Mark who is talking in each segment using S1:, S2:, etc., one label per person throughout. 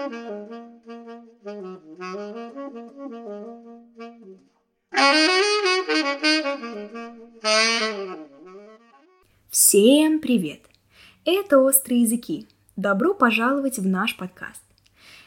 S1: Всем привет! Это «Острые языки». Добро пожаловать в наш подкаст.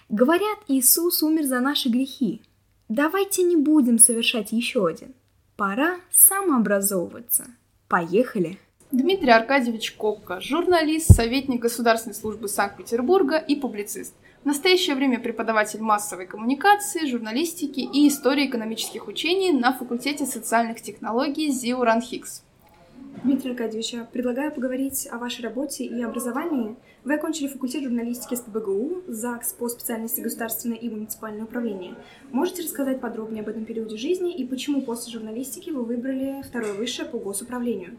S1: Говорят, Иисус умер за наши грехи. Давайте не будем совершать еще один. Пора самообразовываться. Поехали!
S2: Дмитрий Аркадьевич Копко, журналист, советник Государственной службы Санкт-Петербурга и публицист. В настоящее время преподаватель массовой коммуникации, журналистики и истории экономических учений на факультете социальных технологий ЗИУ РАНХИКС.
S1: Дмитрий Аркадьевич, попредлагаю поговорить о вашей работе и образовании. Вы окончили факультет журналистики СПБГУ, ЗАГС по специальности государственное и муниципальное управление. Можете рассказать подробнее об этом периоде жизни и почему после журналистики вы выбрали второе высшее по госуправлению?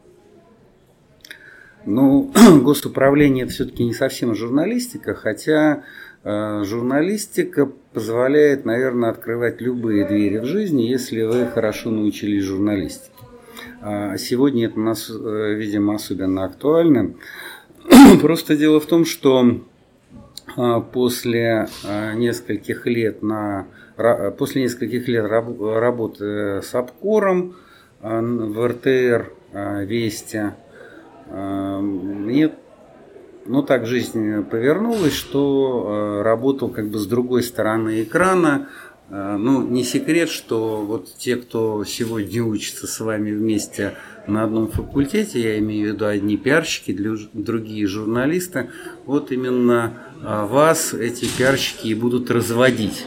S3: Ну, госуправление это все-таки не совсем журналистика, хотя журналистика позволяет, наверное, открывать любые двери в жизни, если вы хорошо научились журналистике. А сегодня это у нас, э, видимо, особенно актуально. Просто дело в том, что э, после э, нескольких лет на после нескольких лет работы с обкором в РТР Вести мне ну так жизнь повернулась, что работал как бы с другой стороны экрана. Ну, не секрет, что вот те, кто сегодня учится с вами вместе на одном факультете, я имею в виду одни пиарщики, другие журналисты, вот именно вас эти пиарщики и будут разводить,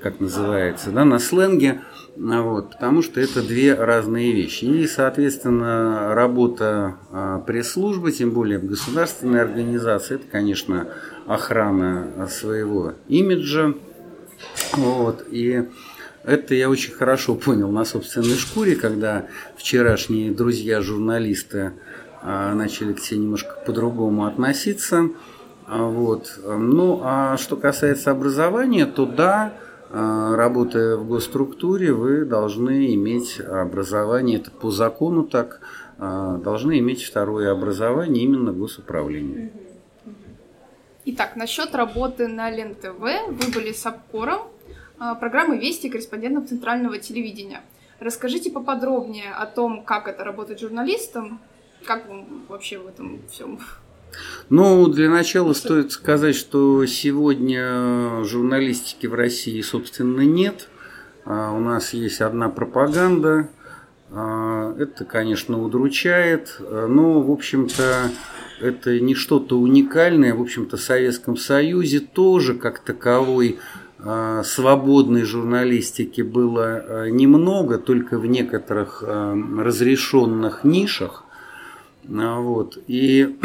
S3: как называется, да, на сленге. А вот, потому что это две разные вещи. И, соответственно, работа а, пресс-службы, тем более в государственной организации, это, конечно, охрана своего имиджа. Вот, и это я очень хорошо понял на собственной шкуре, когда вчерашние друзья-журналисты а, начали к тебе немножко по-другому относиться. Вот. Ну, а что касается образования, то да, работая в госструктуре, вы должны иметь образование, это по закону так, а, должны иметь второе образование именно госуправление.
S2: Итак, насчет работы на ЛЕН-ТВ. Вы были с обкором а, программы «Вести» корреспондентом Центрального телевидения. Расскажите поподробнее о том, как это работать журналистом, как вам вообще в этом всем
S3: ну, для начала стоит сказать, что сегодня журналистики в России, собственно, нет. А, у нас есть одна пропаганда. А, это, конечно, удручает. Но, в общем-то, это не что-то уникальное. В общем-то, в Советском Союзе тоже как таковой а, свободной журналистики было немного, только в некоторых разрешенных нишах. Вот. И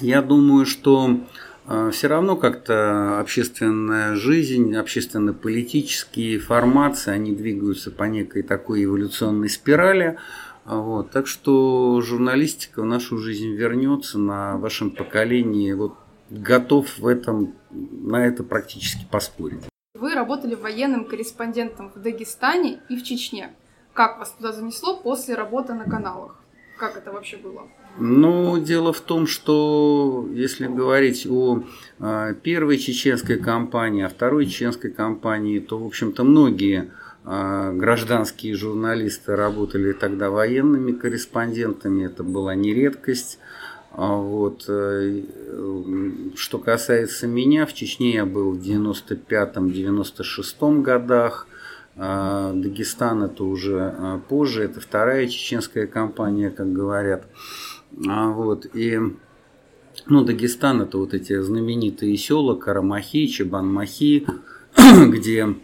S3: я думаю, что э, все равно как-то общественная жизнь, общественно-политические формации, они двигаются по некой такой эволюционной спирали. Вот. Так что журналистика в нашу жизнь вернется на вашем поколении. Вот готов в этом, на это практически поспорить.
S2: Вы работали военным корреспондентом в Дагестане и в Чечне. Как вас туда занесло после работы на каналах? Как это вообще было?
S3: Ну, дело в том, что если говорить о а, первой чеченской кампании, о второй чеченской кампании, то, в общем-то, многие а, гражданские журналисты работали тогда военными корреспондентами, это была не редкость. А вот. Э, что касается меня, в Чечне я был в 95-96 годах, Дагестан это уже позже, это вторая чеченская кампания, как говорят. А, вот, и ну, Дагестан это вот эти знаменитые села Карамахи, Чебанмахи, где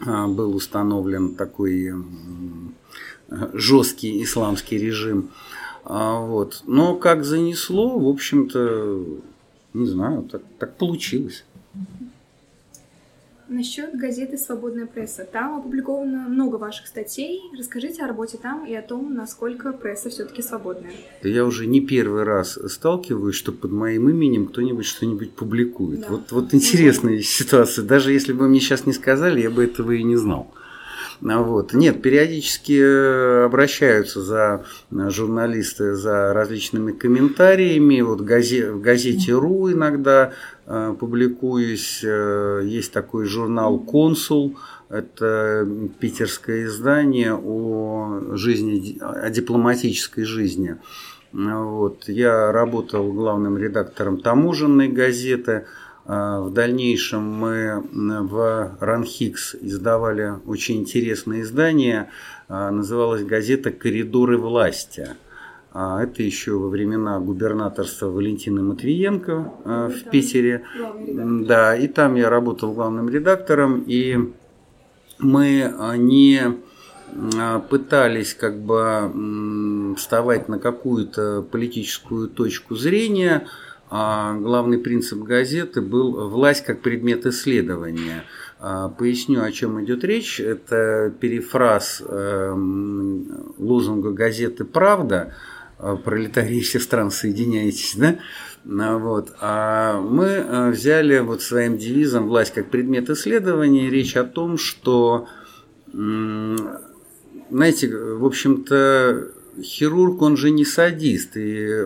S3: а, был установлен такой жесткий исламский режим. А, вот. Но как занесло, в общем-то, не знаю, так, так получилось.
S1: Насчет газеты «Свободная пресса». Там опубликовано много ваших статей. Расскажите о работе там и о том, насколько пресса все-таки свободная.
S3: Я уже не первый раз сталкиваюсь, что под моим именем кто-нибудь что-нибудь публикует. Да. Вот, вот интересная да. ситуация. Даже если бы мне сейчас не сказали, я бы этого и не знал. Вот. Нет, периодически э, обращаются за э, журналисты за различными комментариями. Вот в газете, «Ру» иногда э, публикуюсь. Есть такой журнал «Консул». Это питерское издание о жизни, о дипломатической жизни. Вот. Я работал главным редактором таможенной газеты – в дальнейшем мы в Ранхикс издавали очень интересное издание, а, называлась газета «Коридоры власти». А, это еще во времена губернаторства Валентины Матвиенко в Питере. Да, и там я работал главным редактором, и мы не пытались как бы вставать на какую-то политическую точку зрения, а главный принцип газеты был «власть как предмет исследования». А, поясню, о чем идет речь. Это перефраз эм, лозунга газеты «Правда», пролетарии всех стран соединяйтесь, да? А, вот. А мы э, взяли вот своим девизом «Власть как предмет исследования» речь о том, что, знаете, в общем-то, хирург, он же не садист, и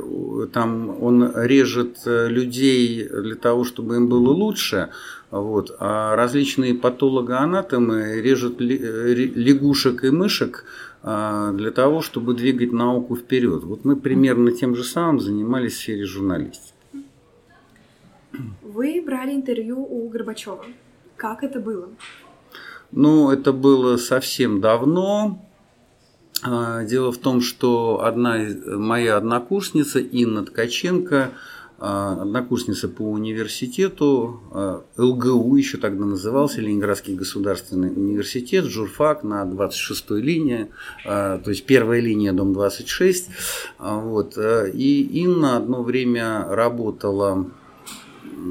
S3: там он режет э, людей для того, чтобы им было лучше, вот, а различные патологоанатомы режут э, лягушек и мышек а, для того, чтобы двигать науку вперед. Вот мы примерно тем же самым занимались в сфере журналистики.
S1: Вы брали интервью у Горбачева. Как это было?
S3: Ну, это было совсем давно. А, дело в том, что одна моя однокурсница Инна Ткаченко, а, однокурсница по университету, а, ЛГУ еще тогда назывался, Ленинградский государственный университет, журфак на 26-й линии, то есть первая линия, дом 26. Вот. И Инна одно время работала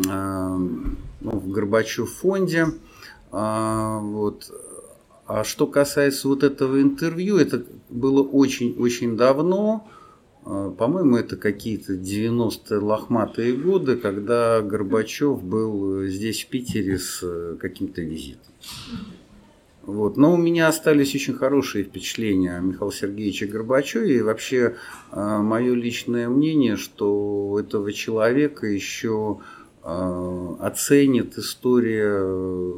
S3: ну, в Горбачев фонде. Вот. А что касается вот этого интервью, это было очень-очень давно. А, по-моему, это какие-то 90-е лохматые годы, когда Горбачев был здесь, в Питере, с э, каким-то визитом. Вот. Но у меня остались очень хорошие впечатления о Михаиле Сергеевиче Горбачеве. И вообще, а, мое личное мнение, что этого человека еще а, оценит история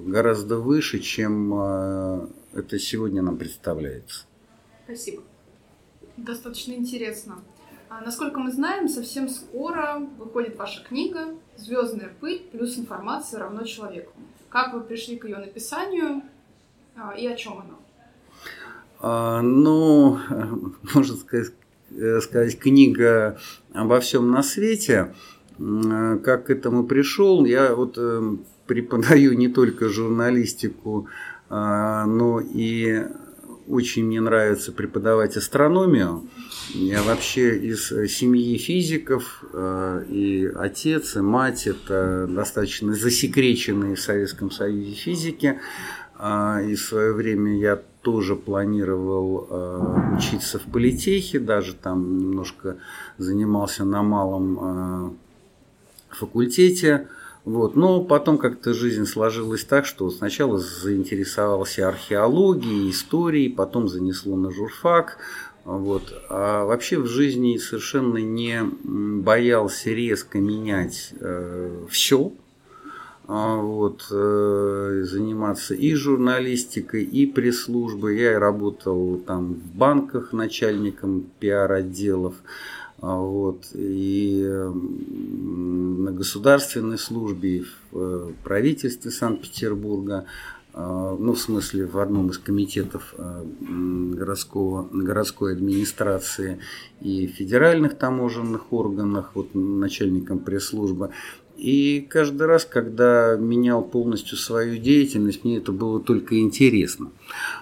S3: гораздо выше, чем это сегодня нам представляется.
S2: Спасибо. Достаточно интересно. А, насколько мы знаем, совсем скоро выходит ваша книга «Звездная пыль плюс информация равно человеку». Как вы пришли к ее написанию а, и о чем она?
S3: А, ну, можно сказать, э, сказать, книга обо всем на свете. Как к этому пришел? Я вот э, преподаю не только журналистику, а, но и очень мне нравится преподавать астрономию. Я вообще из семьи физиков, а, и отец, и мать – это достаточно засекреченные в Советском Союзе физики. А, и в свое время я тоже планировал учиться в политехе, даже там немножко занимался на малом факультете. Вот. Но потом как-то жизнь сложилась так, что сначала заинтересовался археологией, историей, потом занесло на журфак. Вот. А вообще в жизни совершенно не боялся резко менять э, все, а вот, э, заниматься и журналистикой, и пресс-службой. Я работал там в банках начальником пиар-отделов. А вот, и на государственной службе, в э, правительстве Санкт-Петербурга, а, ну, в смысле, в одном из комитетов э, городского, городской администрации и федеральных таможенных органах, вот начальником пресс-службы. И каждый раз, когда менял полностью свою деятельность, мне это было только интересно.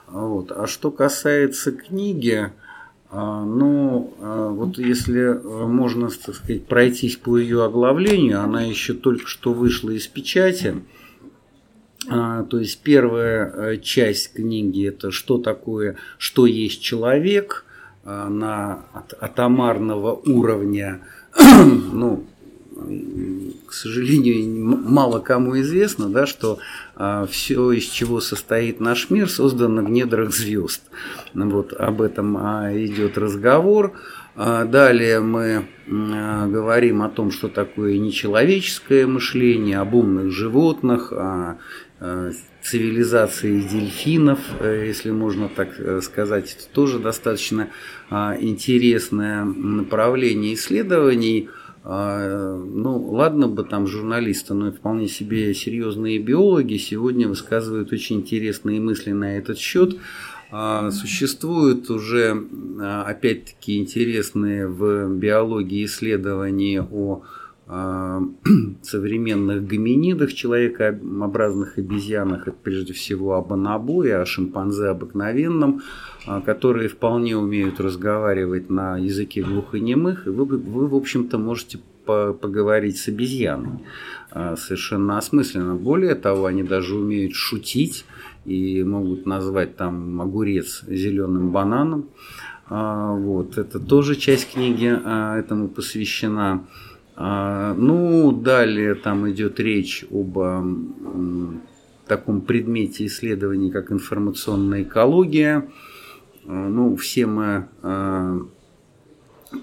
S3: Вот. А что касается книги, ну, а, вот если э, можно, так сказать, пройтись по ее оглавлению, она еще только что вышла из печати. А, то есть первая э, часть книги это что такое, что есть человек на атомарного уровня, ну, к сожалению, мало кому известно, да, что а, все, из чего состоит наш мир, создано в недрах звезд. Вот об этом а, идет разговор. А, далее мы говорим о том, что такое нечеловеческое мышление, об умных животных, о цивилизации дельфинов, э, если можно так э, сказать. Это тоже достаточно интересное направление исследований. Ну, ладно бы там журналисты, но вполне себе серьезные биологи сегодня высказывают очень интересные мысли на этот счет. А, существуют уже, а, опять-таки, интересные в биологии исследования о а, современных гоминидах, человекообразных обезьянах, это прежде всего о бонобое, о шимпанзе обыкновенном, которые вполне умеют разговаривать на языке глухонемых, и вы, вы в общем-то, можете поговорить с обезьяной совершенно осмысленно. Более того, они даже умеют шутить, и могут назвать там огурец зеленым бананом. А, вот, это тоже часть книги а, этому посвящена. А, ну, далее там идет речь об таком предмете исследований, как информационная экология. Ну, все мы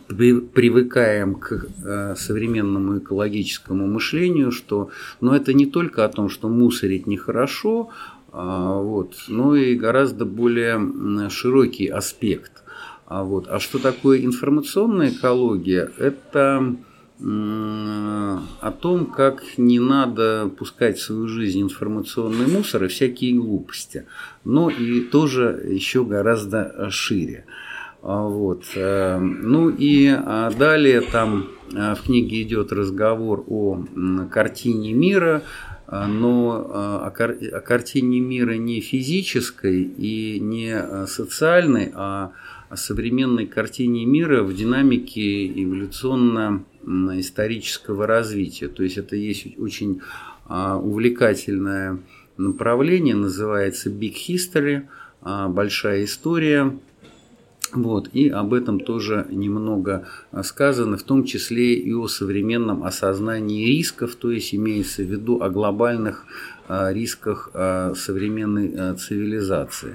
S3: привыкаем к современному экологическому мышлению, что, но это не только о том, что мусорить нехорошо, а, вот. Ну и гораздо более широкий аспект. А, вот. а что такое информационная экология? Это о том, как не надо пускать в свою жизнь информационный мусор и всякие глупости, но и тоже еще гораздо шире. А, вот. Э, ну и далее там э, в книге идет разговор о картине мира, а, но а, о картине мира не физической и не а, социальной, а о современной картине мира в динамике эволюционно-исторического развития. То есть это есть очень увлекательное направление, называется Big History, большая история – вот, и об этом тоже немного а, сказано, в том числе и о современном осознании рисков, то есть имеется в виду о глобальных а, рисках а, современной цивилизации.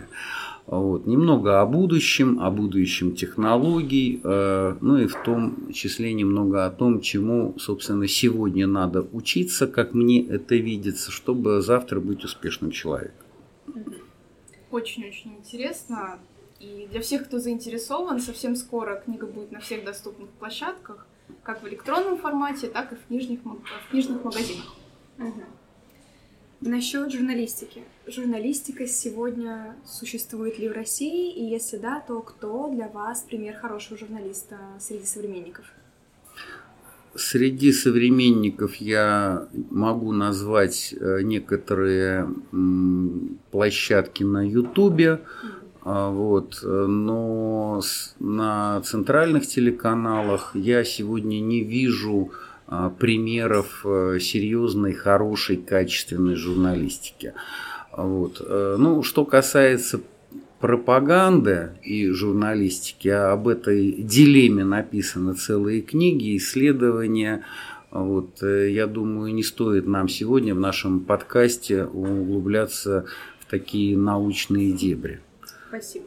S3: Вот. Немного о будущем, о будущем технологий, ну и в том числе немного о том, чему, собственно, сегодня надо учиться, как мне это видится, чтобы завтра быть успешным человеком.
S2: Очень-очень интересно. И для всех, кто заинтересован, совсем скоро книга будет на всех доступных площадках, как в электронном формате, так и в книжных, в книжных магазинах.
S1: Угу. Насчет журналистики. Журналистика сегодня существует ли в России? И если да, то кто для вас пример хорошего журналиста среди современников?
S3: Среди современников я могу назвать э, некоторые площадки на Ютубе. А, вот. Но на центральных телеканалах я сегодня не вижу примеров э, серьезной, хорошей, качественной журналистики. Вот. Э, ну, что касается пропаганды и журналистики, об этой дилемме написаны целые книги, исследования. Вот, э, я думаю, не стоит нам сегодня в нашем подкасте углубляться в такие научные дебри.
S1: Спасибо.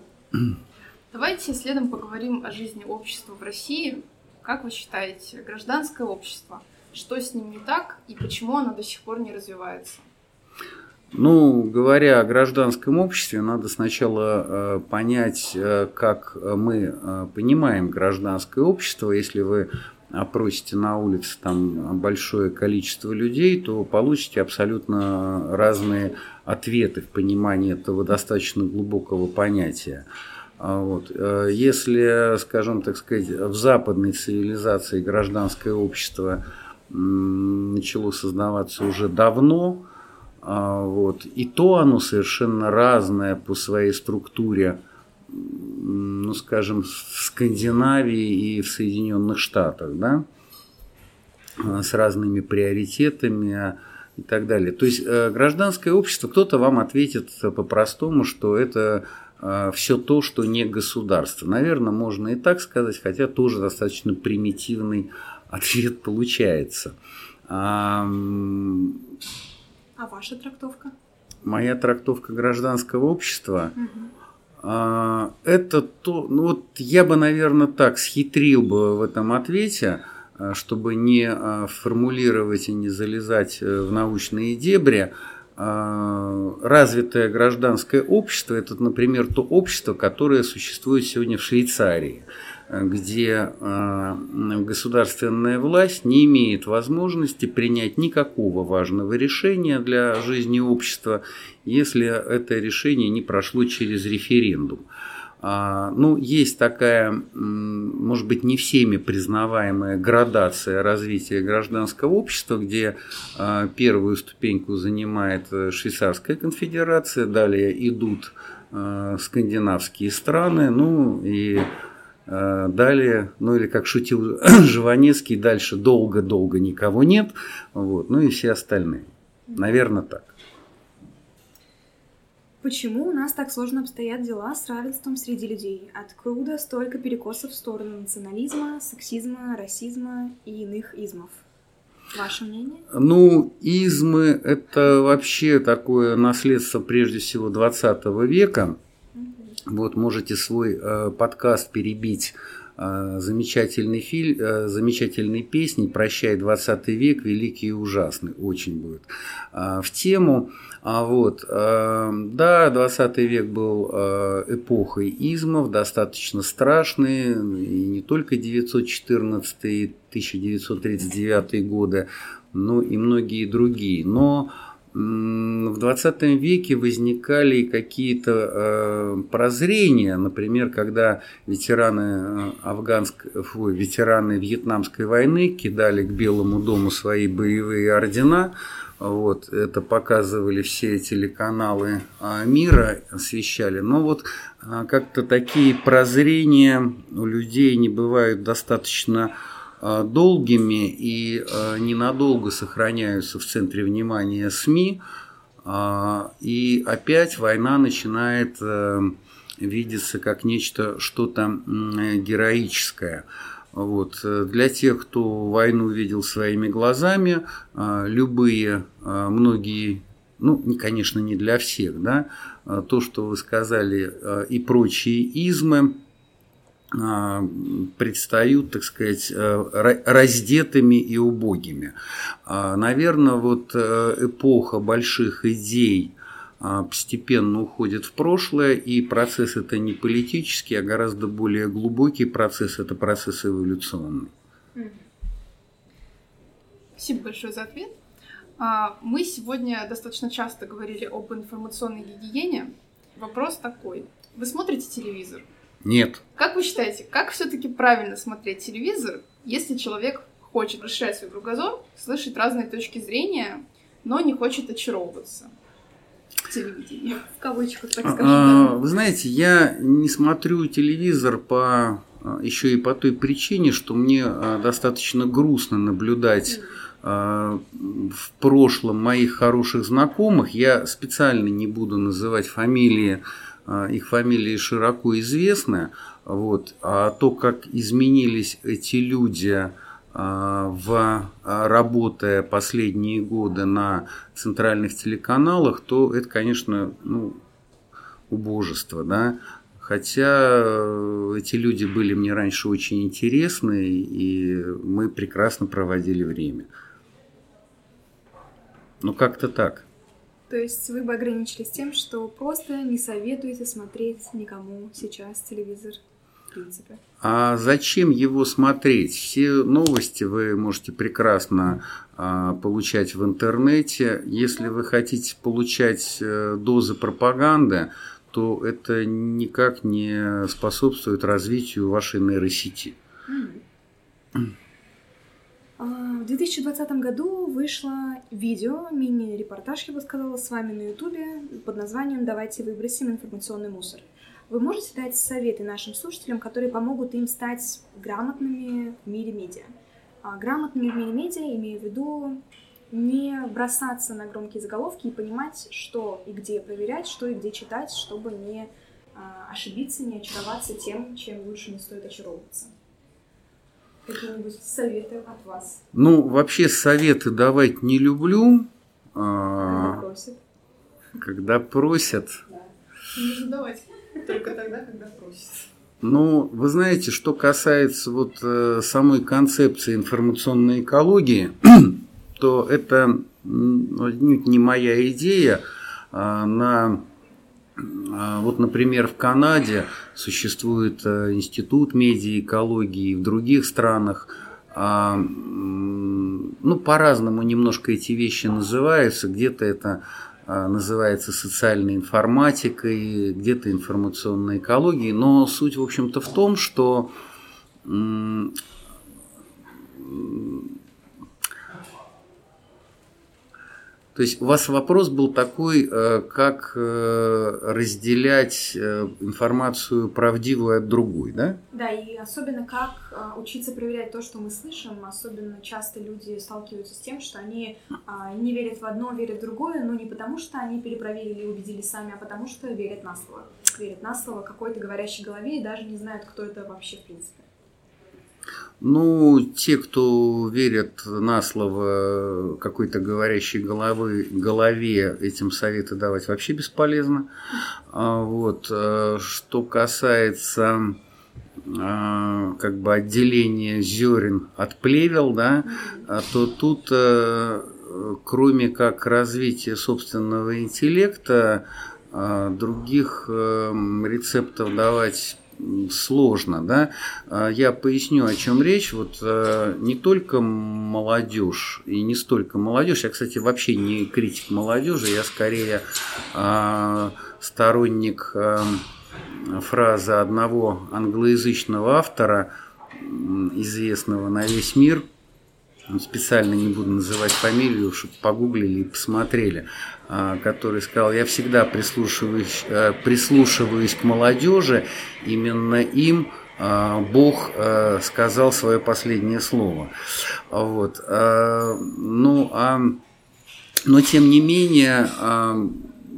S2: Давайте следом поговорим о жизни общества в России. Как вы считаете, гражданское общество, что с ним не так и почему оно до сих пор не развивается?
S3: Ну, говоря о гражданском обществе, надо сначала э, понять, э, как мы э, понимаем гражданское общество. Если вы опросите на улице там большое количество людей, то получите абсолютно разные ответы в понимании этого достаточно глубокого понятия. А вот. Э, если, скажем так сказать, в западной цивилизации гражданское общество начало создаваться уже давно, а вот, и то оно совершенно разное по своей структуре ну, скажем, в Скандинавии и в Соединенных Штатах, да, а, с разными приоритетами и так далее. То есть э, гражданское общество, кто-то вам ответит по-простому, что это все то, что не государство. Наверное, можно и так сказать, хотя тоже достаточно примитивный ответ получается. А,
S1: ваша трактовка?
S3: Моя трактовка гражданского общества.
S1: Угу.
S3: Это то, ну вот я бы, наверное, так схитрил бы в этом ответе, а, чтобы не а, формулировать и не залезать э, в научные дебри. Развитое гражданское общество – это, например, то общество, которое существует сегодня в Швейцарии – где э, государственная власть не имеет возможности принять никакого важного решения для жизни общества, если это решение не прошло через референдум. А, ну, есть такая, может быть, не всеми признаваемая градация развития гражданского общества, где а, первую ступеньку занимает э, Швейцарская конфедерация, далее идут э, скандинавские страны, ну и далее, ну или как шутил Жванецкий, дальше долго-долго никого нет. Вот, ну и все остальные. Наверное, так.
S1: Почему у нас так сложно обстоят дела с равенством среди людей? Откуда столько перекосов в сторону национализма, сексизма, расизма и иных измов? Ваше мнение?
S3: Ну, измы – это вообще такое наследство, прежде всего, 20 века – вот можете свой э, подкаст перебить э, замечательный фильм, э, замечательной песней «Прощай, 20 век, великий и ужасный». Очень будет э, в тему. А вот, э, да, 20 век был э, эпохой измов, достаточно страшные, и не только 914 и 1939 годы, но и многие другие. Но в 20 веке возникали какие-то э, прозрения, например, когда ветераны э, афганской, фу, ветераны Вьетнамской войны кидали к Белому дому свои боевые ордена, вот, это показывали все телеканалы э, мира, освещали. Но вот как-то такие прозрения у людей не бывают достаточно Э, долгими и э, ненадолго сохраняются в центре внимания СМИ. Э, и опять война начинает видеться как нечто, что-то героическое. Вот. Для тех, кто войну видел своими глазами, любые, многие, ну, конечно, не для всех, да, то, что вы сказали, и прочие измы, а, предстают, так сказать, раздетыми и убогими. А, Наверное, вот э, эпоха больших идей а, постепенно уходит в прошлое, и процесс это не политический, а гораздо более глубокий процесс, это процесс эволюционный.
S2: Спасибо большое за ответ. Мы сегодня достаточно часто говорили об информационной гигиене. Вопрос такой. Вы смотрите телевизор?
S3: Нет.
S2: Как вы считаете, как все-таки правильно смотреть телевизор, если человек хочет расширять свой кругозор, слышать разные точки зрения, но не хочет очаровываться? Телевидении. В кавычках, так а, скажем.
S3: А, вы знаете, я не смотрю телевизор по а, еще и по той причине, что мне достаточно грустно наблюдать в прошлом моих хороших знакомых. Я специально не буду называть фамилии их фамилии широко известны, вот, а то, как изменились эти люди, в, а, работая последние годы на центральных телеканалах, то это, конечно, ну, убожество, да. Хотя э, эти люди были мне раньше очень интересны, и мы прекрасно проводили время. Ну, как-то так.
S1: То есть вы бы ограничились тем, что просто не советуете смотреть никому сейчас телевизор, в принципе.
S3: А зачем его смотреть? Все новости вы можете прекрасно а, получать в интернете. Если вы хотите получать а, дозы пропаганды, то это никак не способствует развитию вашей нейросети.
S1: Mm. В 2020 году вышло видео, мини-репортаж, я бы сказала, с вами на ютубе под названием «Давайте выбросим информационный мусор». Вы можете дать советы нашим слушателям, которые помогут им стать грамотными в мире медиа? А грамотными в мире медиа имею в виду не бросаться на громкие заголовки и понимать, что и где проверять, что и где читать, чтобы не а, ошибиться, не очароваться тем, чем лучше не стоит очаровываться. Какие-нибудь советы от вас?
S3: Ну, вообще советы давать не люблю.
S1: Когда просят.
S3: Когда просят.
S2: Да. Нужно давать только тогда, когда просят.
S3: Ну, вы знаете, что касается вот э, самой концепции информационной экологии, то это не моя идея. А на, а вот, например, в Канаде существует э, институт медиаэкологии, в других странах а, ну, по-разному немножко эти вещи называются. Где-то это называется социальной информатикой, где-то информационной экологией. Но суть, в общем-то, в том, что то есть у вас вопрос был такой, э, как э, разделять э, информацию правдивую от другой, да?
S1: Да, и особенно как учиться проверять то, что мы слышим. Особенно часто люди сталкиваются с тем, что они а, не верят в одно, верят в другое, но не потому, что они перепроверили и убедились сами, а потому что верят на слово. Верят на слово какой-то говорящей голове и даже не знают, кто это вообще в принципе.
S3: Ну, те, кто верят на слово какой-то говорящей головы, голове, этим советы давать вообще бесполезно. А вот. Э, что касается а, как бы отделения зерен от плевел, да, а то тут э, кроме как развития собственного интеллекта, других э, рецептов давать сложно, да. А, я поясню, о чем речь. Вот э, не только молодежь и не столько молодежь. Я, кстати, вообще не критик молодежи, я скорее а, сторонник э, фразы одного англоязычного автора, известного на весь мир, специально не буду называть фамилию, чтобы погуглили и посмотрели. А, который сказал, я всегда прислушиваюсь, э, прислушиваюсь к молодежи, именно им а, Бог э, сказал свое последнее слово. Вот. А, ну, а, но тем не менее,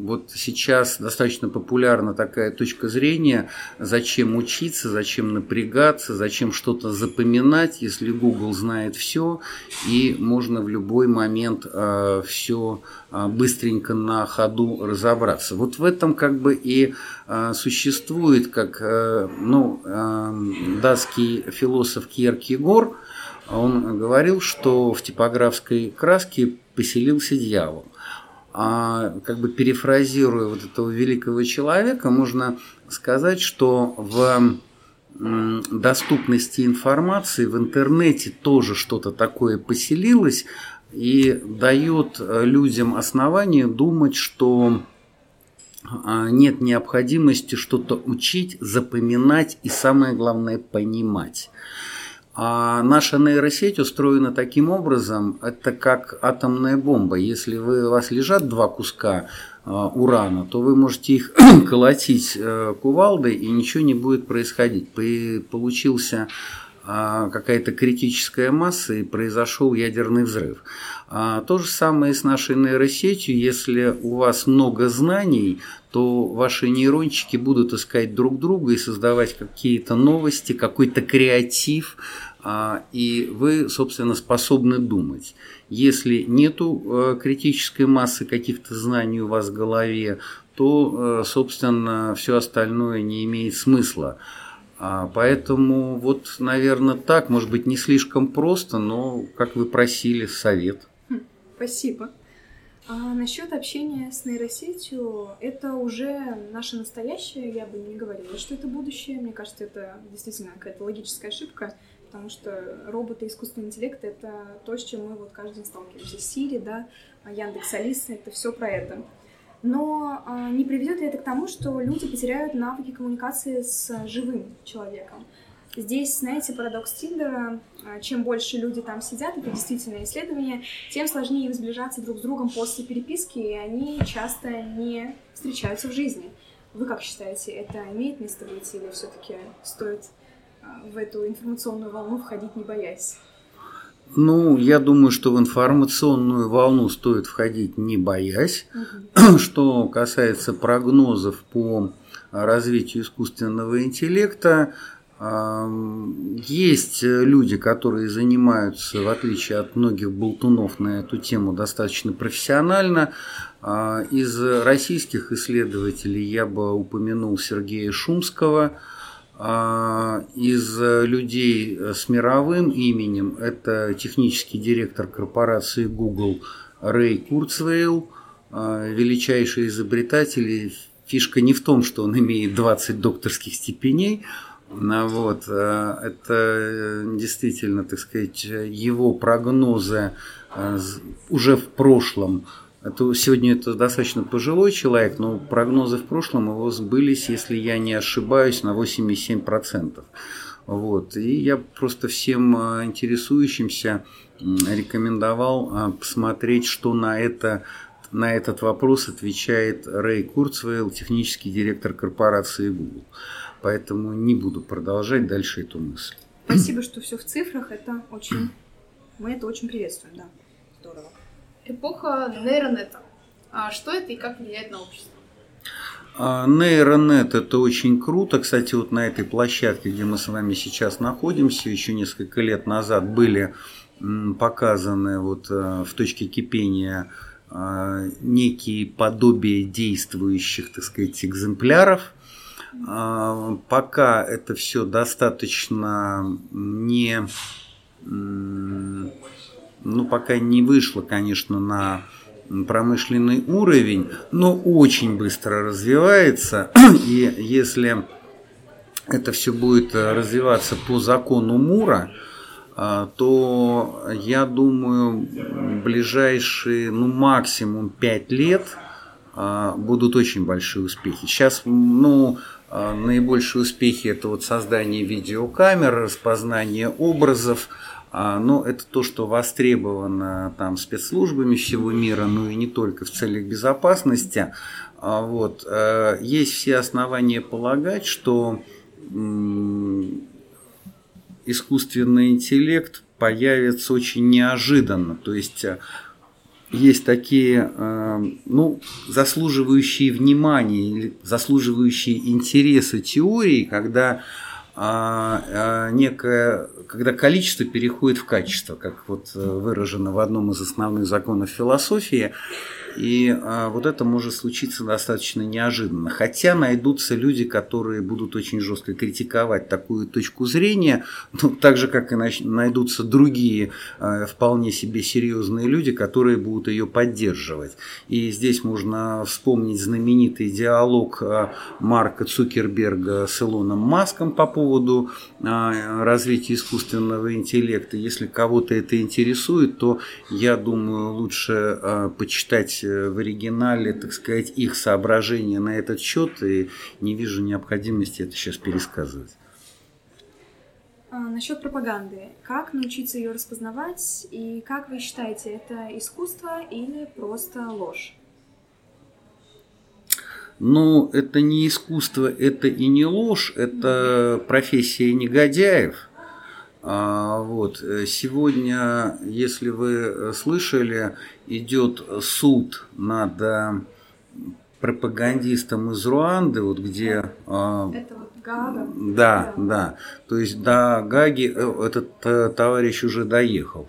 S3: вот сейчас достаточно популярна такая точка зрения, зачем учиться, зачем напрягаться, зачем что-то запоминать, если Google знает все, и можно в любой момент э, все э, быстренько на ходу разобраться. Вот в этом как бы и э, существует, как э, ну, э, датский философ Кьеркегор, он говорил, что в типографской краске поселился дьявол. А как бы перефразируя вот этого великого человека, можно сказать, что в доступности информации в интернете тоже что-то такое поселилось и дает э, людям основание думать, что а, нет необходимости что-то учить, запоминать и самое главное понимать. А наша нейросеть устроена таким образом, это как атомная бомба. Если вы, у вас лежат два куска э, урана, то вы можете их колотить э, кувалдой, и ничего не будет происходить. Получился какая-то критическая масса, и произошел ядерный взрыв. А, то же самое с нашей нейросетью. Если у вас много знаний, то ваши нейрончики будут искать друг друга и создавать какие-то новости, какой-то креатив, а, и вы, собственно, способны думать. Если нету критической массы каких-то знаний у вас в голове, то, собственно, все остальное не имеет смысла. А, поэтому вот, наверное, так, может быть, не слишком просто, но, как вы просили, совет.
S1: Хм, спасибо. А насчет общения с нейросетью, это уже наше настоящее, я бы не говорила, что это будущее. Мне кажется, это действительно какая-то логическая ошибка, потому что роботы, искусственный интеллект — это то, с чем мы вот каждый день сталкиваемся. Сири, да, Яндекс Алиса — это все про это. Но а, не приведет ли это к тому, что люди потеряют навыки коммуникации с живым человеком? Здесь, знаете, парадокс Тиндера, а, чем больше люди там сидят, это действительно исследование, тем сложнее им сближаться друг с другом после переписки, и они часто не встречаются в жизни. Вы как считаете, это имеет место быть или все-таки стоит а, в эту информационную волну входить не боясь?
S3: Ну, я думаю, что в информационную волну стоит входить не боясь. Угу. Что касается прогнозов по развитию искусственного интеллекта, Есть люди, которые занимаются, в отличие от многих болтунов на эту тему, достаточно профессионально. А, из российских исследователей я бы упомянул Сергея Шумского. А, из людей с мировым именем это технический директор корпорации Google Рэй Курцвейл, а, величайший изобретатель. Фишка не в том, что он имеет 20 докторских степеней, вот, это действительно, так сказать, его прогнозы уже в прошлом это, сегодня это достаточно пожилой человек, но прогнозы в прошлом его сбылись, если я не ошибаюсь, на 87%. Вот. И я просто всем а, интересующимся рекомендовал а, посмотреть, что на, это, на этот вопрос отвечает Рэй Курцвейл, технический директор корпорации Google. Поэтому не буду продолжать дальше эту мысль.
S1: Спасибо, что все в цифрах. Это очень... Мы это очень приветствуем, да. Здорово.
S2: Эпоха нейронета. А что это и как влияет на общество?
S3: А, нейронет – это очень круто. Кстати, вот на этой площадке, где мы с вами сейчас находимся, еще несколько лет назад были показаны вот э, в точке кипения э, некие подобия действующих, так сказать, экземпляров. А, пока это все достаточно не ну, пока не вышло, конечно, на промышленный уровень, но очень быстро развивается. И если это все будет развиваться по закону Мура, а, то я думаю, ближайшие, ну, максимум 5 лет а, будут очень большие успехи. Сейчас, ну, наибольшие успехи это вот создание видеокамер, распознание образов, но это то, что востребовано там спецслужбами всего мира, ну и не только в целях безопасности. А, вот. Э, есть все основания полагать, что искусственный интеллект появится очень неожиданно. То есть э, есть такие, э, ну, заслуживающие внимания или заслуживающие интереса теории, когда а, а некое, когда количество переходит в качество, как вот э, выражено в одном из основных законов философии, и а, вот это может случиться достаточно неожиданно. Хотя найдутся люди, которые будут очень жестко критиковать такую точку зрения, ну, так же, как и найдутся другие а, вполне себе серьезные люди, которые будут ее поддерживать. И здесь можно вспомнить знаменитый диалог а, Марка Цукерберга с Илоном Маском по поводу а, развития искусственного интеллекта. Если кого-то это интересует, то я думаю, лучше а, почитать в оригинале, так сказать, их соображения на этот счет, и не вижу необходимости это сейчас пересказывать.
S1: А, насчет пропаганды. Как научиться ее распознавать и как вы считаете, это искусство или просто ложь?
S3: Ну, это не искусство, это и не ложь, это профессия негодяев – а, вот. Э, сегодня, если вы слышали, идет суд над э, пропагандистом из Руанды, вот где...
S1: А, Это вот Гага?
S3: Да, да. То есть до Гаги э, этот товарищ уже доехал.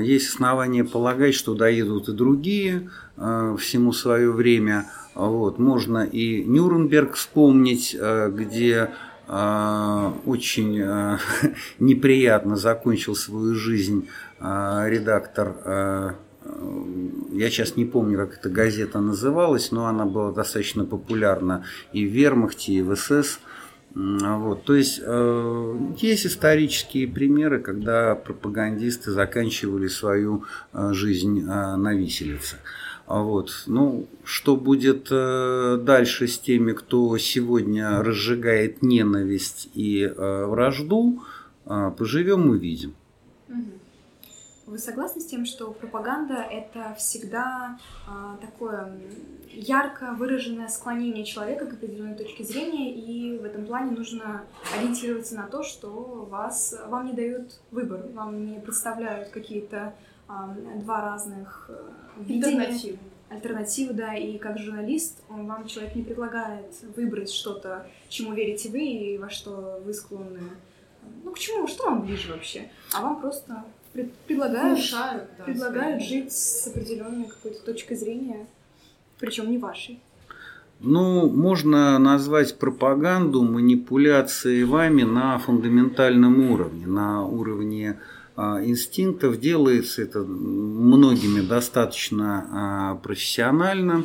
S3: Есть основания полагать, что доедут и другие всему свое время. Вот. Можно и Нюрнберг вспомнить, где очень неприятно закончил свою жизнь редактор я сейчас не помню, как эта газета называлась, но она была достаточно популярна и в Вермахте, и в СС. Вот. То есть э, есть исторические примеры, когда пропагандисты заканчивали свою жизнь на виселице. А вот. Ну, что будет э, дальше с теми, кто сегодня разжигает ненависть и э, вражду, э, поживем, увидим.
S1: Вы согласны с тем, что пропаганда это всегда а, такое ярко выраженное склонение человека к определенной точке зрения, и в этом плане нужно ориентироваться на то, что вас, вам не дают выбор, вам не представляют какие-то а, два разных видения. альтернативу, да, и как журналист, он вам человек не предлагает выбрать что-то, чему верите вы и во что вы склонны. Ну, к чему, что вам ближе вообще? А вам просто пред- предлагают,
S2: Внушают, да,
S1: предлагают жить с определенной какой-то точкой зрения, причем не вашей.
S3: Ну, можно назвать пропаганду манипуляцией вами на фундаментальном уровне, на уровне а, инстинктов. Делается это многими достаточно а, профессионально.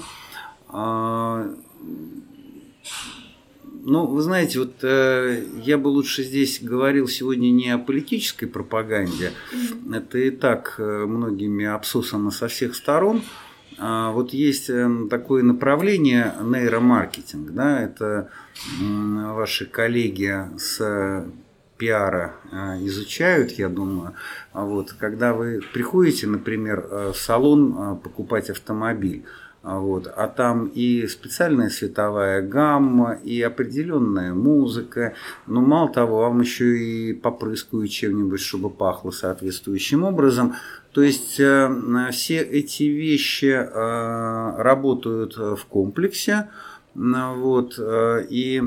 S3: Ну, вы знаете, вот э, я бы лучше здесь говорил сегодня не о политической пропаганде. Это и так э, многими обсосано со всех сторон. А Вот есть э, такое направление нейромаркетинг, да, это м, ваши коллеги с пиара э, изучают, я думаю. А Вот, когда вы приходите, например, э, в салон э, покупать автомобиль, вот, а там и специальная световая гамма, и определенная музыка. Но мало того, вам еще и попрыскают чем-нибудь, чтобы пахло соответствующим образом. То есть э, все эти вещи э, работают в комплексе. Ну, Вот, э, и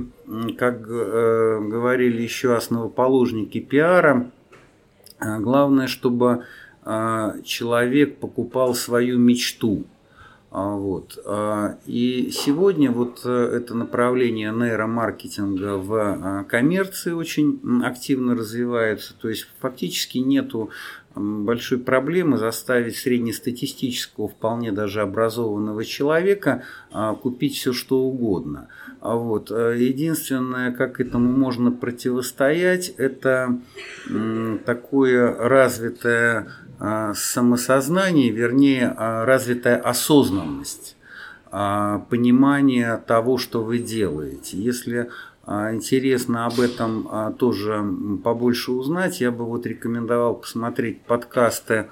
S3: как говорили еще основоположники пиара, главное, чтобы человек покупал свою мечту. А, Вот. а, И сегодня вот э, это направление нейромаркетинга в а, коммерции очень активно развивается. То есть фактически нету большой проблемы заставить среднестатистического, вполне даже образованного человека купить все что угодно. Вот. э, Единственное, как этому можно противостоять, это такое развитое самосознание, вернее, а, развитая осознанность, а, понимание того, что вы делаете. Если а, интересно об этом а, тоже побольше узнать, я бы вот рекомендовал посмотреть подкасты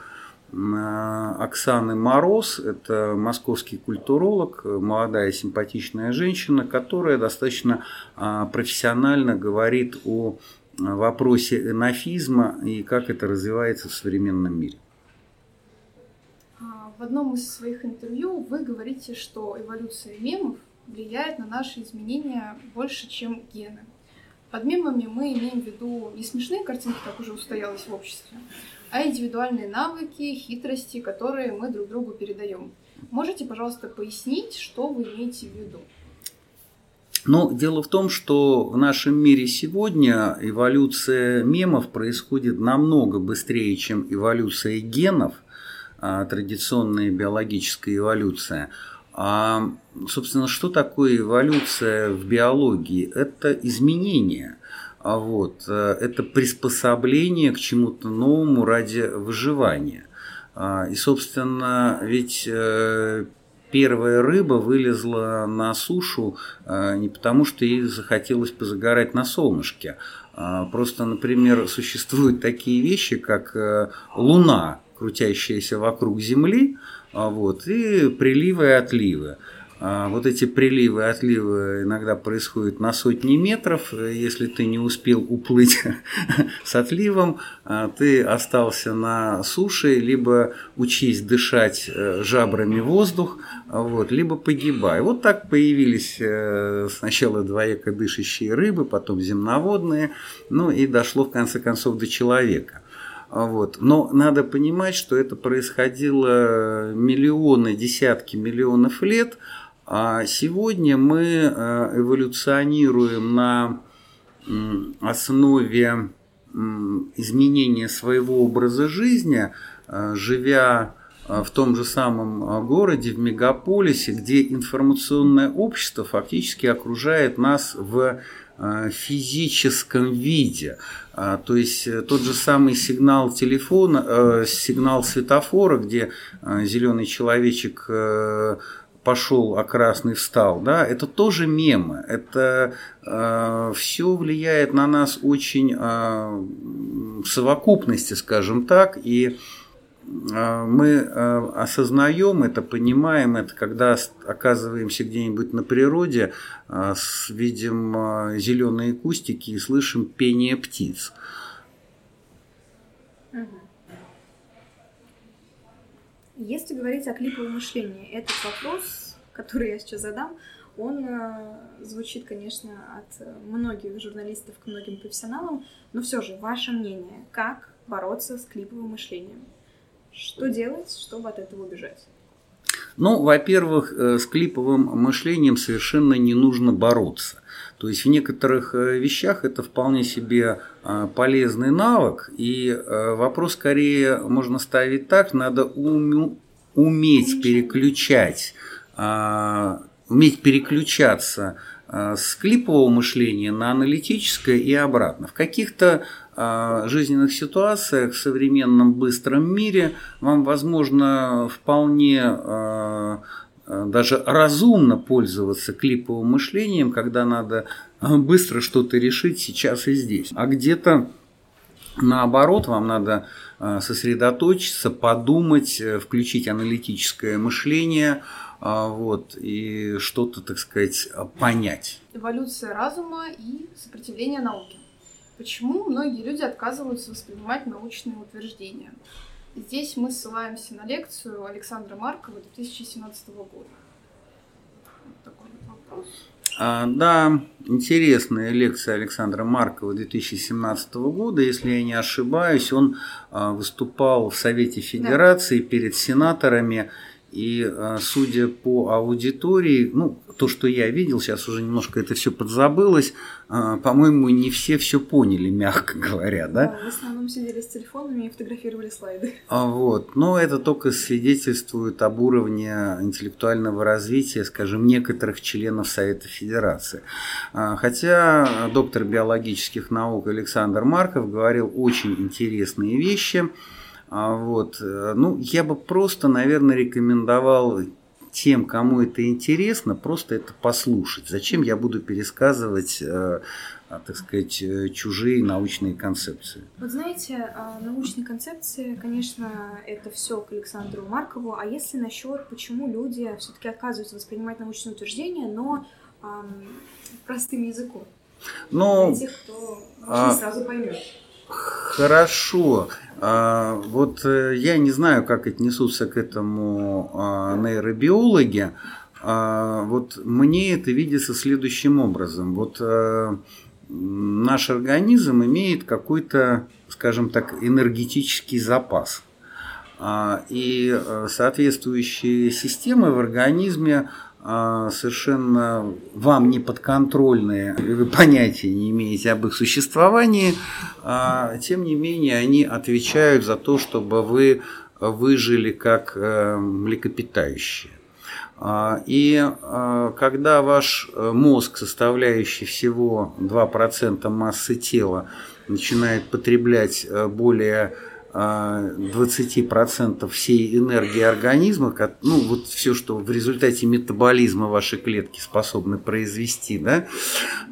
S3: а, Оксаны Мороз, это московский культуролог, молодая симпатичная женщина, которая достаточно а, профессионально говорит о вопросе энофизма и как это развивается в современном мире.
S2: А, В одном из своих интервью вы говорите, что эволюция мемов влияет на наши изменения больше, чем гены. Под мемами мы имеем в виду не смешные картинки, как уже устоялось в обществе, а индивидуальные навыки, хитрости, которые мы друг другу передаем. Можете, пожалуйста, пояснить, что вы имеете в виду?
S3: Но дело в том, что в нашем мире сегодня эволюция мемов происходит намного быстрее, чем эволюция генов, а, традиционная биологическая эволюция. А, собственно, что такое эволюция в биологии? Это изменение. А вот, э, это приспособление к чему-то новому ради выживания. А, И, собственно, ведь э, первая рыба вылезла на сушу э, не потому, что ей захотелось позагорать на солнышке. А Просто, например, существуют такие вещи, как э, Луна, крутящаяся вокруг Земли, а вот, и приливы и отливы. А Вот эти приливы отливы иногда происходят на сотни метров. Если ты не успел уплыть с отливом, а, ты остался на суше, либо учись дышать э, жабрами воздух, вот, либо погибай. Вот так появились э, сначала двояко дышащие рыбы, потом земноводные, ну и дошло в конце концов до человека. Вот. Но надо понимать, что это происходило миллионы, десятки миллионов лет, а сегодня мы э, эволюционируем на основе изменения своего образа жизни, э, живя э, в том же самом городе, в мегаполисе, где информационное общество фактически окружает нас в физическом виде. А, То есть тот же самый сигнал телефона, сигнал светофора, где зеленый человечек пошел, а красный встал, да, это тоже мемы. Это э, все влияет на нас очень э, в совокупности, скажем так, и э, мы э, осознаем это, понимаем это, когда оказываемся где-нибудь на природе, э, с- видим э, зеленые кустики и слышим пение птиц.
S1: Если говорить о клиповом мышлении, этот вопрос, который я сейчас задам, он э, звучит, конечно, от многих журналистов к многим профессионалам, но все же, ваше мнение, как бороться с клиповым мышлением? Что делать, чтобы от этого убежать?
S3: Ну, во-первых, э, с клиповым мышлением совершенно не нужно бороться. То есть в некоторых э, вещах это вполне себе э, полезный навык, и вопрос скорее можно ставить так, надо уметь переключать, уметь переключаться с клипового мышления на аналитическое и обратно. В каких-то жизненных ситуациях в современном быстром мире вам, возможно, вполне даже разумно пользоваться клиповым мышлением, когда надо быстро что-то решить сейчас и здесь. А где-то наоборот, вам надо сосредоточиться, подумать, э, включить аналитическое мышление, вот, и что-то, так сказать, понять.
S2: Эволюция разума и сопротивление науке. Почему многие люди отказываются воспринимать научные утверждения? Здесь мы ссылаемся на лекцию Александра Маркова 2017 года. Вот такой вот вопрос.
S3: А, да, интересная лекция Александра Маркова 2017 года. Если я не ошибаюсь, он а, выступал в Совете Федерации да. перед сенаторами. И а, судя по аудитории, ну, то, что я видел, сейчас уже немножко это все подзабылось, а, по-моему, не все все поняли, мягко говоря, да?
S1: да? В основном сидели с телефонами и фотографировали слайды.
S3: А вот, но это только свидетельствует об уровне интеллектуального развития, скажем, некоторых членов Совета Федерации. Хотя доктор биологических наук Александр Марков говорил очень интересные вещи. А вот, э, ну, я бы просто, наверное, рекомендовал тем, кому это интересно, просто это послушать. Зачем я буду пересказывать, э, а, так сказать, э, чужие научные концепции?
S1: Вот знаете, а, научные концепции, конечно, это все к Александру Маркову. А если насчет, почему люди все-таки отказываются воспринимать научные утверждения, но эм, простым языком?
S3: Но,
S1: Для тех, кто а, сразу поймет.
S3: Хорошо. А, вот э, я не знаю, как отнесутся к этому а, нейробиологи. А, вот мне это видится следующим образом. Вот э, наш организм имеет какой-то, скажем так, энергетический запас. И э, соответствующие системы в организме а, совершенно вам не подконтрольные, вы понятия не имеете об их существовании, а, тем не менее они отвечают за то, чтобы вы выжили как э, млекопитающие. А, и когда ваш мозг, составляющий всего 2% массы тела, начинает потреблять э, более 20% всей энергии организма, ну вот все, что в результате метаболизма ваши клетки способны произвести, да,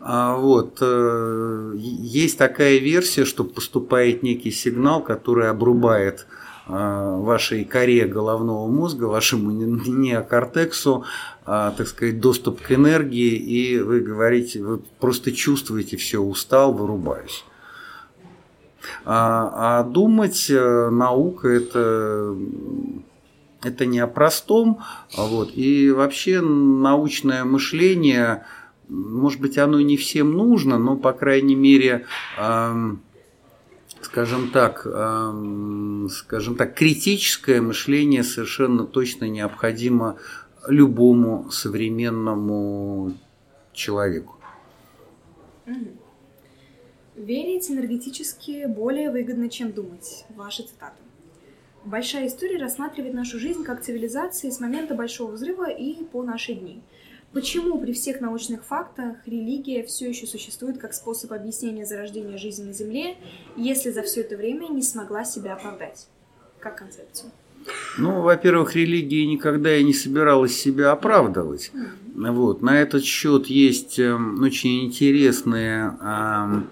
S3: а вот, э, есть такая версия, что поступает некий сигнал, который обрубает э, вашей коре головного мозга, вашему неокортексу, а, так сказать, доступ к энергии, и вы говорите, вы просто чувствуете, все, устал, вырубаюсь. А, а думать э, наука это это не о простом, а вот, и вообще научное мышление, может быть, оно не всем нужно, но, по крайней мере, скажем так, скажем так, критическое мышление совершенно точно необходимо любому современному человеку.
S1: Mm-hmm. Верить энергетически более выгодно, чем думать. Ваша цитата. Большая история рассматривает нашу жизнь как цивилизации с момента Большого взрыва и по наши дни. Почему при всех научных фактах религия все еще существует как способ объяснения зарождения жизни на Земле, если за все это время не смогла себя оправдать? Как концепцию?
S3: Ну, во-первых, религия никогда и не собиралась себя оправдывать. Mm-hmm. Вот. На этот счет есть э, очень интересные э,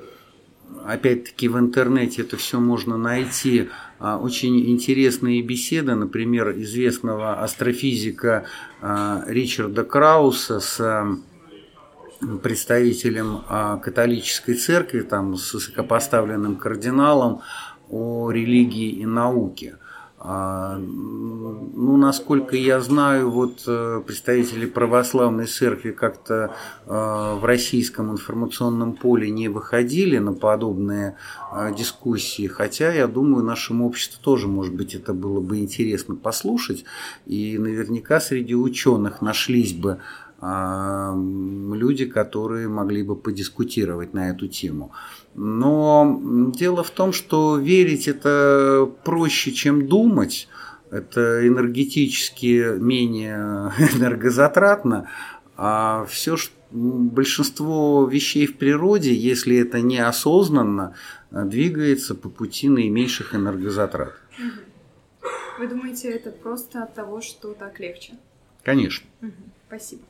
S3: опять-таки в интернете это все можно найти. А, очень интересные беседы, например, известного астрофизика а, Ричарда Крауса с а, представителем католической церкви, там, с высокопоставленным кардиналом о религии и науке. А, ну, насколько я знаю, вот э, представители православной церкви как-то э, в российском информационном поле не выходили на подобные э, дискуссии, хотя, я думаю, нашему обществу тоже, может быть, это было бы интересно послушать, и наверняка среди ученых нашлись бы люди, которые могли бы подискутировать на эту тему. Но дело в том, что верить это проще, чем думать. Это энергетически менее энергозатратно. А все, большинство вещей в природе, если это неосознанно, двигается по пути наименьших энергозатрат.
S1: Вы думаете, это просто от того, что так легче?
S3: Конечно.
S1: Спасибо.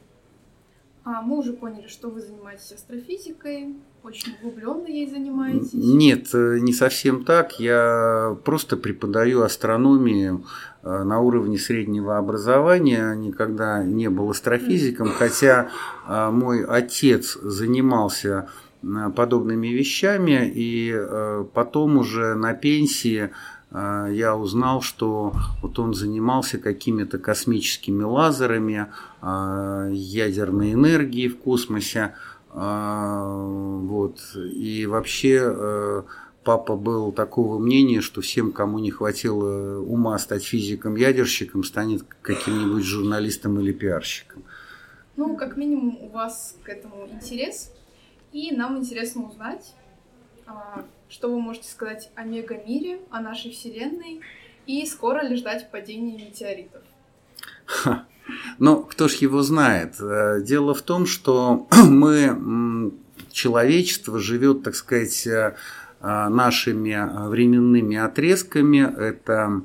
S2: А, мы уже поняли, что вы занимаетесь астрофизикой, очень углубленно ей занимаетесь.
S3: Нет, э, не совсем так. Я просто преподаю астрономию э, на уровне среднего образования, никогда не был астрофизиком, хотя э, мой отец занимался подобными вещами, и потом уже на пенсии а, я узнал, что вот он занимался какими-то космическими лазерами, а, ядерной энергией в космосе. А, вот. И вообще э, папа был такого мнения, что всем, кому не хватило ума стать физиком-ядерщиком, станет каким-нибудь журналистом или пиарщиком.
S2: Ну, как минимум, у вас к этому интерес. И нам интересно узнать, что вы можете сказать о мегамире, о нашей Вселенной? И скоро ли ждать падения метеоритов?
S3: Ну, кто ж его знает? Э, дело в том, что мы, человечество живет, так сказать, э, э, нашими временными отрезками. Это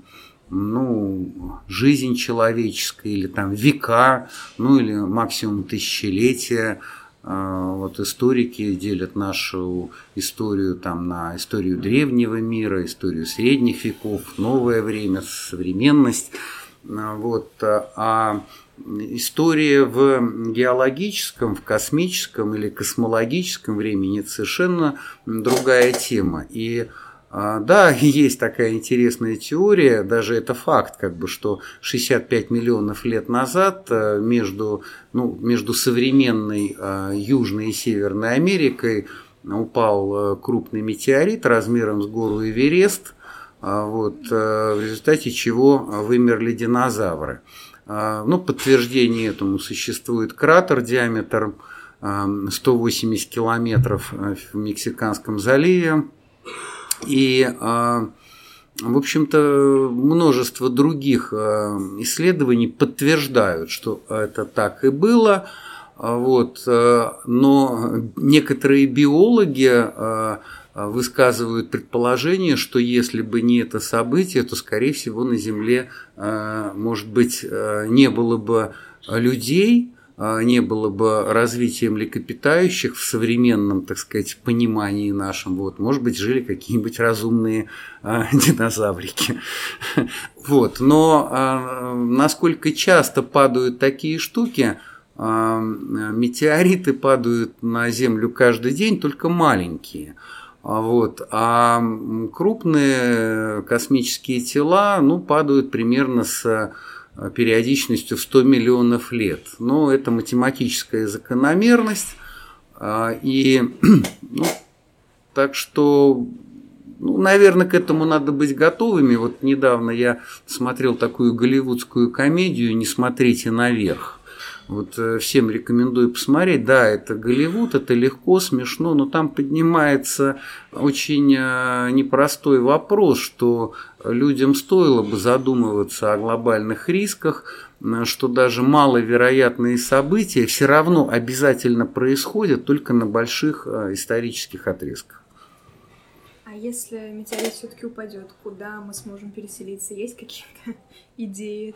S3: ну, жизнь человеческая, или там века, ну или максимум тысячелетия. А, вот историки делят нашу историю там на историю древнего мира, историю средних веков, новое время, современность. А, вот. А история в геологическом, в космическом или космологическом времени это совершенно другая тема. И а, да, есть такая интересная теория, даже это факт, как бы, что 65 миллионов лет назад э, между, ну, между современной э, Южной и Северной Америкой упал э, крупный метеорит размером с гору Эверест, вот, в результате чего вымерли динозавры. Ну, подтверждение этому существует кратер диаметром 180 километров в Мексиканском заливе, и, а, в общем-то, множество других а, исследований подтверждают, что это так и было. А, вот, но некоторые биологи высказывают предположение, что если бы не это событие, то, скорее всего, на Земле, может быть, не было бы людей, не было бы развития млекопитающих в современном, так сказать, понимании нашем, вот, может быть, жили какие-нибудь разумные а, динозаврики. Вот. Но а, насколько часто падают такие штуки, а, метеориты падают на Землю каждый день, только маленькие. А вот. А крупные космические тела ну, падают примерно с Э, периодичностью в 100 миллионов лет. Но это математическая закономерность. А, и, ну, так что, ну, наверное, к этому надо быть готовыми. Вот недавно я смотрел такую голливудскую комедию «Не смотрите наверх». Вот э, всем рекомендую посмотреть. Да, это Голливуд, это легко, смешно, но там поднимается очень э, непростой вопрос, что людям стоило бы задумываться о глобальных рисках, что даже маловероятные события все равно обязательно происходят только на больших э, исторических отрезках.
S1: А если метеорит все-таки упадет, куда мы сможем переселиться? Есть какие-то идеи?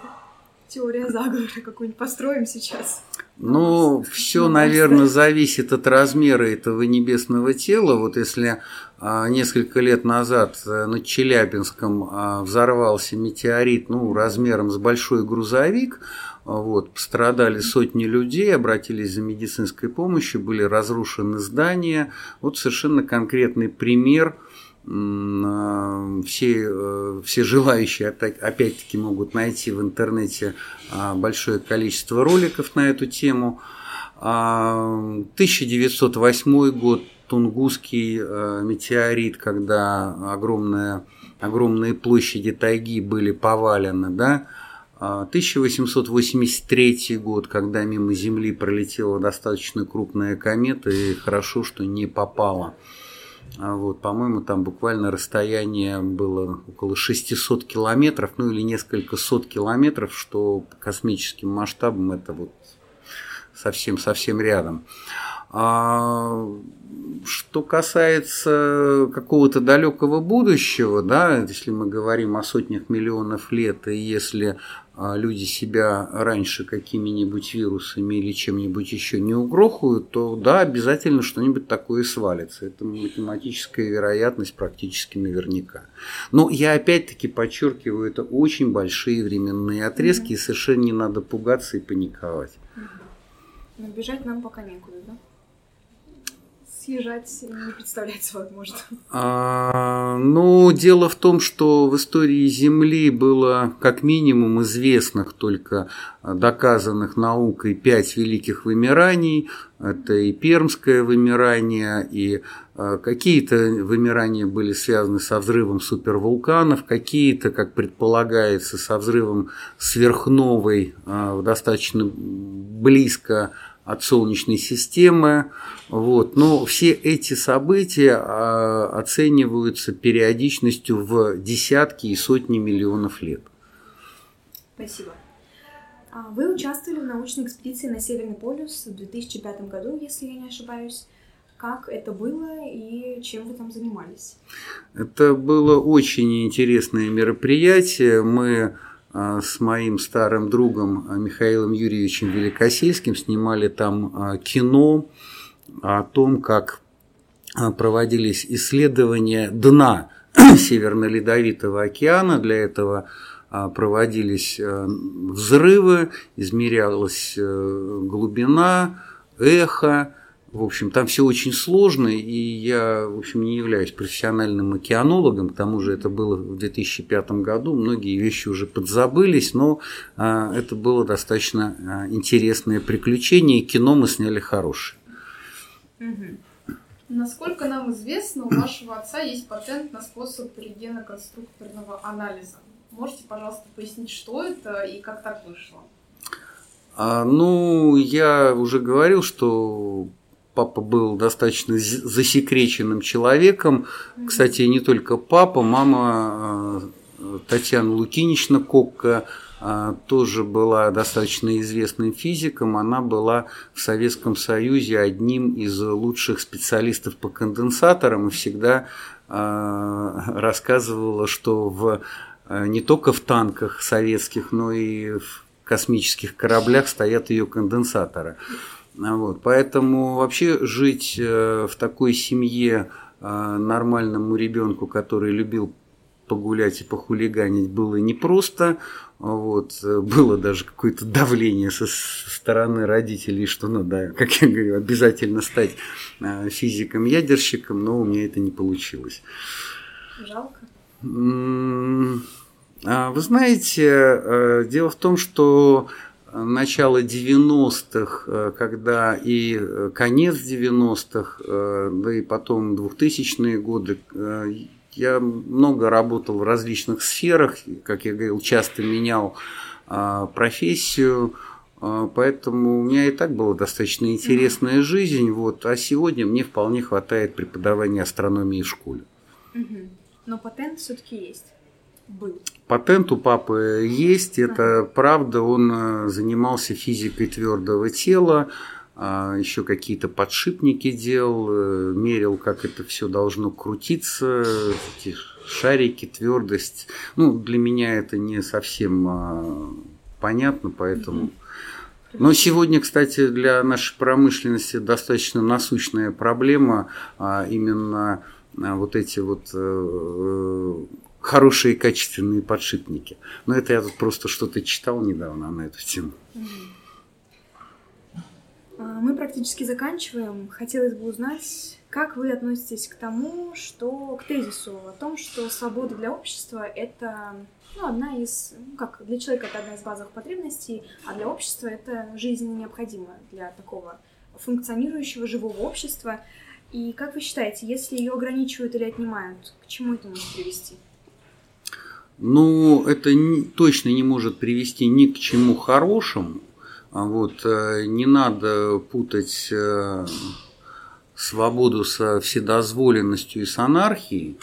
S1: Теория заговора какую-нибудь построим сейчас?
S3: Ну, все, наверное, зависит от размера этого небесного тела. Вот если а, несколько лет назад э, над Челябинском а, взорвался метеорит, ну, размером с большой грузовик, вот, пострадали сотни людей, обратились за медицинской помощью, были разрушены здания. Вот совершенно конкретный пример все, все желающие опять-таки могут найти в интернете большое количество роликов на эту тему. 1908 год, Тунгусский метеорит, когда огромная, огромные площади тайги были повалены, да, 1883 год, когда мимо Земли пролетела достаточно крупная комета, и хорошо, что не попала. А вот, по-моему, там буквально расстояние было около 600 километров, ну или несколько сот километров, что по космическим масштабам это вот совсем-совсем рядом. А что касается какого-то далекого будущего, да, если мы говорим о сотнях миллионов лет, и если люди себя раньше какими-нибудь вирусами или чем-нибудь еще не угрохают, то да, обязательно что-нибудь такое свалится. Это математическая вероятность практически наверняка. Но я опять-таки подчеркиваю, это очень большие временные отрезки, и совершенно не надо пугаться и паниковать.
S1: Но бежать нам пока некуда, да? Съезжать не представляется возможным.
S3: А, ну, дело в том, что в истории Земли было как минимум известных только доказанных наукой пять великих вымираний. Это и пермское вымирание, и а, какие-то вымирания были связаны со взрывом супервулканов, какие-то, как предполагается, со взрывом сверхновой а, достаточно близко от Солнечной системы. Вот. Но все эти события а, оцениваются периодичностью в десятки и сотни миллионов лет.
S1: Спасибо. А, вы участвовали в научной экспедиции на Северный полюс в 2005 году, если я не ошибаюсь. Как это было и чем вы там занимались?
S3: Это было очень интересное мероприятие. Мы с моим старым другом Михаилом Юрьевичем Великосельским снимали там а, кино о том, как проводились исследования дна Северно-Ледовитого океана. Для этого проводились взрывы, измерялась э, глубина, эхо, в общем, там все очень сложно, и я, в общем, не являюсь профессиональным океанологом, к тому же это было в 2005 году, многие вещи уже подзабылись, но а, это было достаточно а, интересное приключение, и кино мы сняли хорошее.
S2: Угу. Насколько нам известно, у вашего отца есть патент на способ регеноконструкторного анализа. Можете, пожалуйста, пояснить, что это и как так вышло?
S3: А, ну, я уже говорил, что папа был достаточно засекреченным человеком. Кстати, не только папа, мама э, Татьяна Лукинична Кокка э, тоже была достаточно известным физиком. Она была в Советском Союзе одним из лучших специалистов по конденсаторам и всегда э, рассказывала, что в, не только в танках советских, но и в космических кораблях стоят ее конденсаторы. Вот, поэтому вообще жить э, в такой семье э, нормальному ребенку, который любил погулять и похулиганить, было непросто. Вот, было даже какое-то давление со стороны родителей, что, да, как я говорю, обязательно стать э, физиком-ядерщиком, но у меня это не получилось.
S1: Жалко.
S3: А вы знаете, дело в том, что начало 90-х, э, когда и э, конец 90-х, э, да и потом 2000-е годы, я много работал в различных сферах, как я говорил, часто менял профессию, поэтому у меня и так была достаточно интересная жизнь, вот, а сегодня мне вполне хватает преподавания астрономии в школе.
S1: Но патент все-таки есть был?
S3: Патент у папы есть, это ага. правда, он э, занимался физикой твердого тела, а, еще какие-то подшипники делал, э, мерил, как это все должно крутиться, эти шарики, твердость. Ну, для меня это не совсем а, понятно, поэтому... Но сегодня, кстати, для нашей промышленности достаточно насущная проблема, а именно вот эти вот э, хорошие качественные подшипники. Но это я тут просто что-то читал недавно на эту тему.
S1: А, Мы практически заканчиваем. Хотелось бы узнать, как вы относитесь к тому, что к тезису о том, что свобода для общества это ну, одна из, ну, как для человека это одна из базовых потребностей, а для общества это жизненно необходимо для такого функционирующего живого общества. И как вы считаете, если ее ограничивают или отнимают, к чему это может привести?
S3: Ну, это не, точно не может привести ни к чему хорошему. А вот, э, не надо путать э, свободу со вседозволенностью и с анархией.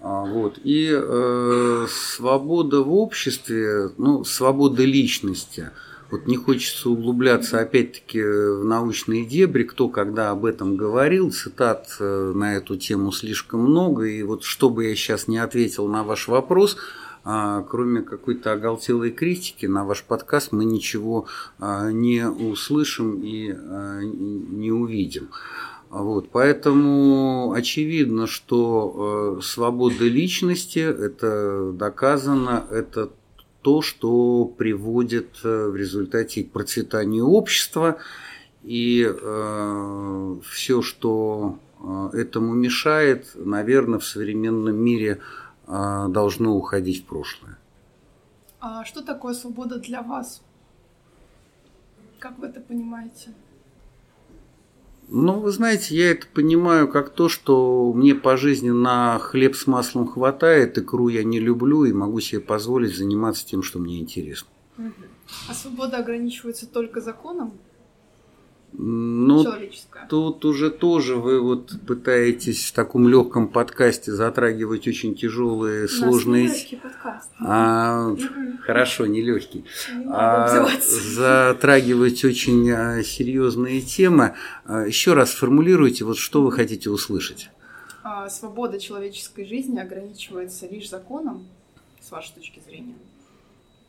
S3: А, вот. И э, свобода в обществе, ну, свобода личности. Вот не хочется углубляться опять-таки в научные дебри, кто когда об этом говорил, цитат э, на эту тему слишком много, и вот чтобы я сейчас не ответил на ваш вопрос, а, кроме какой-то оголтелой критики на ваш подкаст мы ничего а, не услышим и а, не увидим. Вот, поэтому очевидно, что э, свобода личности, это доказано, это то, что приводит э, в результате к процветанию общества, и э, все, что э, этому мешает, наверное, в современном мире э, должно уходить в прошлое.
S2: А что такое свобода для вас? Как вы это понимаете?
S3: Ну, вы знаете, я это понимаю как то, что мне по жизни на хлеб с маслом хватает, икру я не люблю и могу себе позволить заниматься тем, что мне интересно.
S2: А свобода ограничивается только законом?
S3: Ну, тут уже тоже вы вот пытаетесь в таком легком подкасте затрагивать очень тяжелые, сложные.
S1: легкий подкаст.
S3: А, хорошо, не легкий. Не а, затрагивать очень а, серьезные темы. А, еще раз сформулируйте, вот что вы хотите услышать.
S2: А, свобода человеческой жизни ограничивается лишь законом, с вашей точки зрения.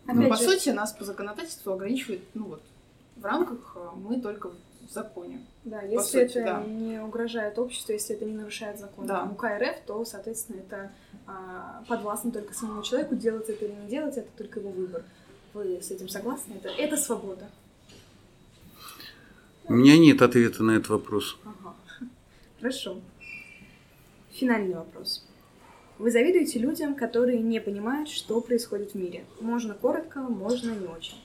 S2: Ну, по же... сути, нас по законодательству ограничивает, ну вот, в рамках мы только в законе.
S1: Да, если сути, это да. не угрожает обществу, если это не нарушает закон
S2: да.
S1: там, УК РФ, то, соответственно, это а, подвластно только самому человеку, делать это или не делать, это только его выбор. Вы с этим согласны? Это, это свобода.
S3: У меня нет ответа на этот вопрос.
S1: Ага. Хорошо. Финальный вопрос. Вы завидуете людям, которые не понимают, что происходит в мире? Можно коротко, можно не очень.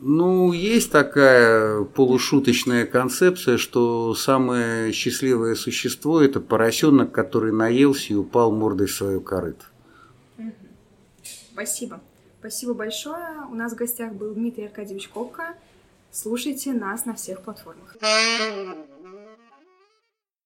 S3: Ну, есть такая полушуточная концепция, что самое счастливое существо – это поросенок, который наелся и упал мордой в свою корыто.
S1: Спасибо. Спасибо большое. У нас в гостях был Дмитрий Аркадьевич Копка. Слушайте нас на всех платформах.